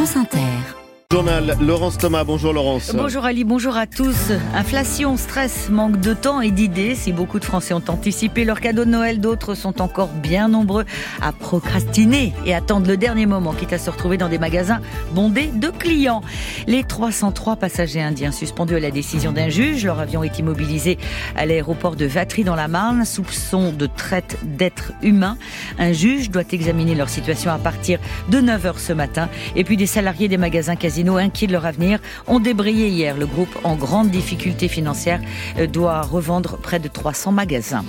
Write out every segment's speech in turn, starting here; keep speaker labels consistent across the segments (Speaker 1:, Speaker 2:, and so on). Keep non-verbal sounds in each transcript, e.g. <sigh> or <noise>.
Speaker 1: France Inter.
Speaker 2: Journal Laurence Thomas, bonjour Laurence.
Speaker 3: Bonjour Ali, bonjour à tous. Inflation, stress, manque de temps et d'idées. Si beaucoup de Français ont anticipé leur cadeau de Noël, d'autres sont encore bien nombreux à procrastiner et attendre le dernier moment, quitte à se retrouver dans des magasins bondés de clients. Les 303 passagers indiens suspendus à la décision d'un juge, leur avion est immobilisé à l'aéroport de Vatry dans la Marne, soupçon de traite d'êtres humains. Un juge doit examiner leur situation à partir de 9h ce matin. Et puis des salariés des magasins quasi inquiets de leur avenir, ont débrayé hier. Le groupe, en grande difficulté financière, euh, doit revendre près de 300 magasins.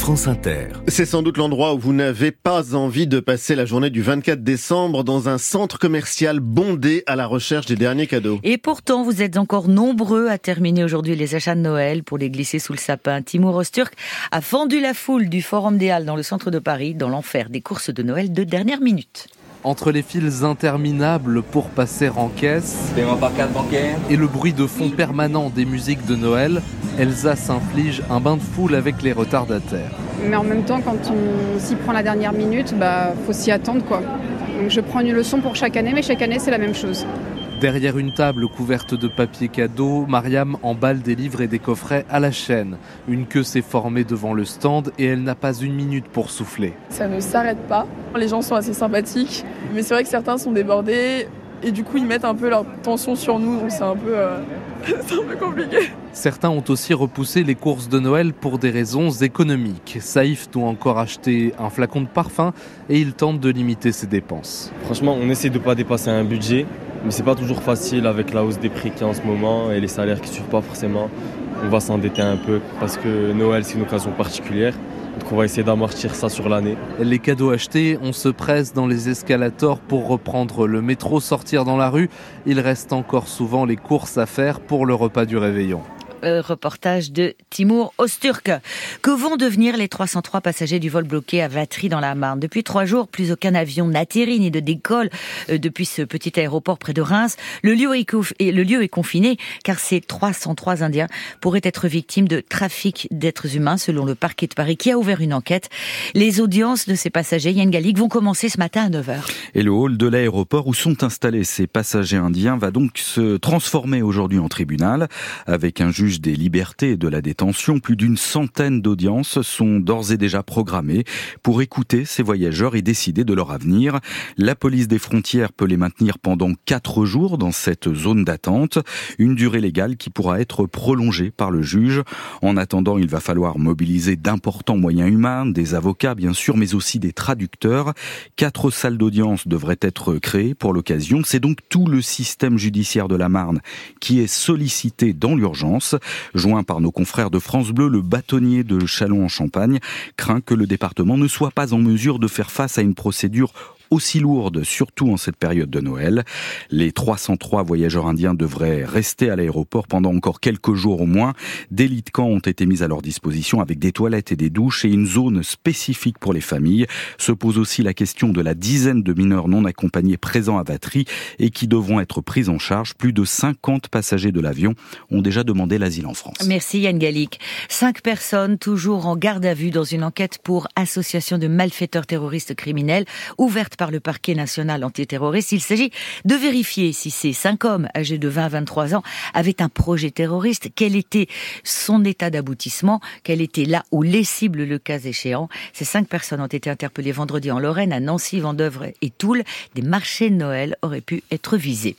Speaker 2: France Inter. C'est sans doute l'endroit où vous n'avez pas envie de passer la journée du 24 décembre dans un centre commercial bondé à la recherche des derniers cadeaux.
Speaker 3: Et pourtant, vous êtes encore nombreux à terminer aujourd'hui les achats de Noël pour les glisser sous le sapin. Timur Osturk a fendu la foule du Forum des Halles dans le centre de Paris dans l'enfer des courses de Noël de dernière minute.
Speaker 4: Entre les files interminables pour passer en caisse et le bruit de fond permanent des musiques de Noël, Elsa s'inflige un bain de foule avec les retardataires.
Speaker 5: Mais en même temps, quand on s'y prend la dernière minute, bah faut s'y attendre quoi. Donc je prends une leçon pour chaque année, mais chaque année c'est la même chose.
Speaker 4: Derrière une table couverte de papier cadeau, Mariam emballe des livres et des coffrets à la chaîne. Une queue s'est formée devant le stand et elle n'a pas une minute pour souffler.
Speaker 6: Ça ne s'arrête pas. Les gens sont assez sympathiques, mais c'est vrai que certains sont débordés et du coup ils mettent un peu leur tension sur nous, donc c'est un peu, euh, <laughs> un peu compliqué.
Speaker 4: Certains ont aussi repoussé les courses de Noël pour des raisons économiques. Saïf doit encore acheter un flacon de parfum et il tente de limiter ses dépenses.
Speaker 7: Franchement, on essaie de ne pas dépasser un budget. Mais c'est pas toujours facile avec la hausse des prix qu'il y a en ce moment et les salaires qui ne suivent pas forcément. On va s'endetter un peu parce que Noël c'est une occasion particulière. Donc on va essayer d'amortir ça sur l'année.
Speaker 4: Les cadeaux achetés, on se presse dans les escalators pour reprendre le métro, sortir dans la rue. Il reste encore souvent les courses à faire pour le repas du réveillon.
Speaker 3: Euh, reportage de Timur Osturk. Que vont devenir les 303 passagers du vol bloqué à Vatry dans la Marne? Depuis trois jours, plus aucun avion n'atterrit ni de décolle euh, depuis ce petit aéroport près de Reims. Le lieu, est, confiné car ces 303 Indiens pourraient être victimes de trafic d'êtres humains selon le parquet de Paris qui a ouvert une enquête. Les audiences de ces passagers, Yann Gallic, vont commencer ce matin à 9h.
Speaker 8: Et le hall de l'aéroport où sont installés ces passagers indiens va donc se transformer aujourd'hui en tribunal avec un juge des libertés et de la détention, plus d'une centaine d'audiences sont d'ores et déjà programmées pour écouter ces voyageurs et décider de leur avenir. La police des frontières peut les maintenir pendant quatre jours dans cette zone d'attente, une durée légale qui pourra être prolongée par le juge. En attendant, il va falloir mobiliser d'importants moyens humains, des avocats bien sûr, mais aussi des traducteurs. Quatre salles d'audience devraient être créées pour l'occasion. C'est donc tout le système judiciaire de la Marne qui est sollicité dans l'urgence. Joint par nos confrères de France Bleu, le bâtonnier de Chalon en Champagne craint que le département ne soit pas en mesure de faire face à une procédure aussi lourde, surtout en cette période de Noël. Les 303 voyageurs indiens devraient rester à l'aéroport pendant encore quelques jours au moins. Des lits de camp ont été mis à leur disposition avec des toilettes et des douches et une zone spécifique pour les familles. Se pose aussi la question de la dizaine de mineurs non accompagnés présents à Vatry et qui devront être pris en charge. Plus de 50 passagers de l'avion ont déjà demandé l'asile en France.
Speaker 3: Merci Yann Gallic. Cinq personnes toujours en garde à vue dans une enquête pour association de malfaiteurs terroristes criminels ouverte par le parquet national antiterroriste. Il s'agit de vérifier si ces cinq hommes âgés de 20 à 23 ans avaient un projet terroriste, quel était son état d'aboutissement, quel était là où les cibles le cas échéant. Ces cinq personnes ont été interpellées vendredi en Lorraine, à Nancy, Vendœuvre et Toul. Des marchés de Noël auraient pu être visés.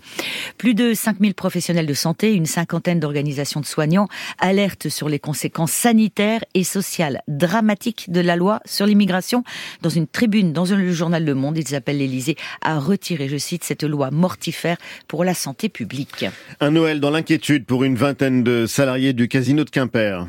Speaker 3: Plus de 5000 professionnels de santé, une cinquantaine d'organisations de soignants alertent sur les conséquences sanitaires et sociales dramatiques de la loi sur l'immigration. Dans une tribune dans le journal Le Monde, appelle l'Élysée à retirer, je cite, cette loi mortifère pour la santé publique.
Speaker 2: Un Noël dans l'inquiétude pour une vingtaine de salariés du casino de Quimper.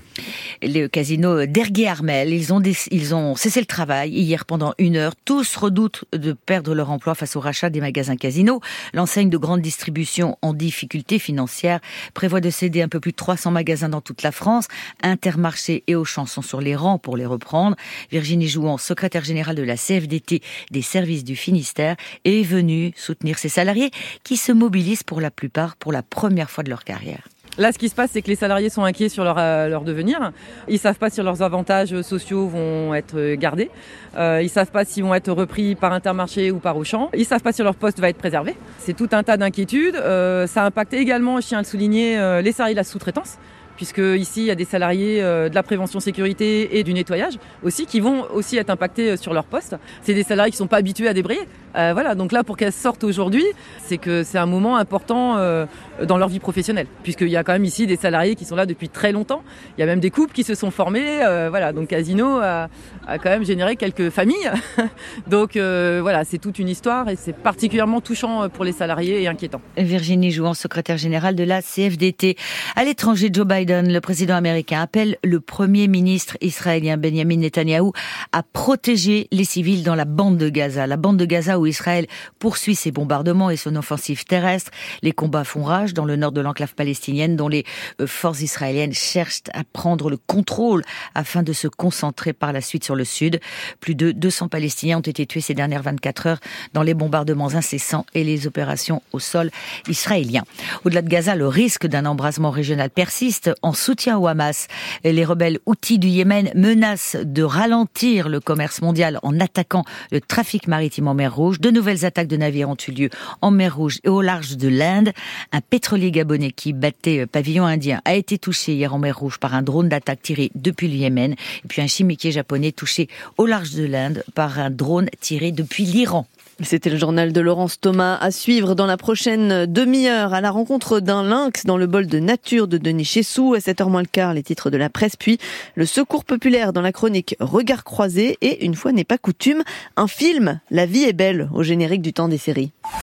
Speaker 3: Le casino d'Ergué-Armel, ils ont, ils ont cessé le travail hier pendant une heure. Tous redoutent de perdre leur emploi face au rachat des magasins casino. L'enseigne de grande distribution en difficulté financière prévoit de céder un peu plus de 300 magasins dans toute la France. Intermarché et Auchan sont sur les rangs pour les reprendre. Virginie Jouan, secrétaire générale de la CFDT des services du Finistère est venu soutenir ses salariés qui se mobilisent pour la plupart pour la première fois de leur carrière.
Speaker 1: Là, ce qui se passe, c'est que les salariés sont inquiets sur leur, euh, leur devenir. Ils savent pas si leurs avantages sociaux vont être gardés. Euh, ils savent pas s'ils vont être repris par Intermarché ou par Auchan. Ils savent pas si leur poste va être préservé. C'est tout un tas d'inquiétudes. Euh, ça impacte également, je tiens à le souligner, euh, les salariés de la sous-traitance puisque ici il y a des salariés euh, de la prévention sécurité et du nettoyage aussi qui vont aussi être impactés euh, sur leur poste. C'est des salariés qui sont pas habitués à débrayer. Euh, voilà, donc là pour qu'elles sortent aujourd'hui, c'est que c'est un moment important dans leur vie professionnelle, puisqu'il y a quand même ici des salariés qui sont là depuis très longtemps. Il y a même des couples qui se sont formés. Voilà, donc Casino a, a, quand même généré quelques familles. <laughs> donc voilà, c'est toute une histoire et c'est particulièrement touchant pour les salariés et inquiétant.
Speaker 3: Virginie Jouan, secrétaire générale de la CFDT. À l'étranger, Joe Biden Le président américain, appelle le premier ministre israélien Benjamin Netanyahou à protéger les civils dans la bande de Gaza. La bande de Gaza où Israël poursuit ses bombardements et son offensive terrestre. Les combats font rage dans le nord de l'enclave palestinienne dont les euh, forces israéliennes cherchent à prendre le contrôle afin de se concentrer par la suite sur le sud. Plus de 200 Palestiniens ont été tués ces dernières 24 heures dans les bombardements incessants et les opérations au sol israélien. Au-delà de Gaza, le risque d'un embrasement régional persiste en soutien au Hamas. Les rebelles outils du Yémen menacent de ralentir le commerce mondial en attaquant le trafic maritime en mer Rouge. De nouvelles attaques de navires ont eu lieu en mer Rouge et au large de l'Inde. Un pétrolier gabonais qui battait pavillon indien a été touché hier en mer Rouge par un drone d'attaque tiré depuis le Yémen. Et puis un chimiquier japonais touché au large de l'Inde par un drone tiré depuis l'Iran.
Speaker 9: C'était le journal de Laurence Thomas à suivre dans la prochaine demi-heure à la rencontre d'un lynx dans le bol de nature de Denis Chessou. À 7h moins le quart, les titres de la presse, puis le secours populaire dans la chronique Regard croisé et une fois n'est pas coutume, un film La vie est belle au générique du temps des séries.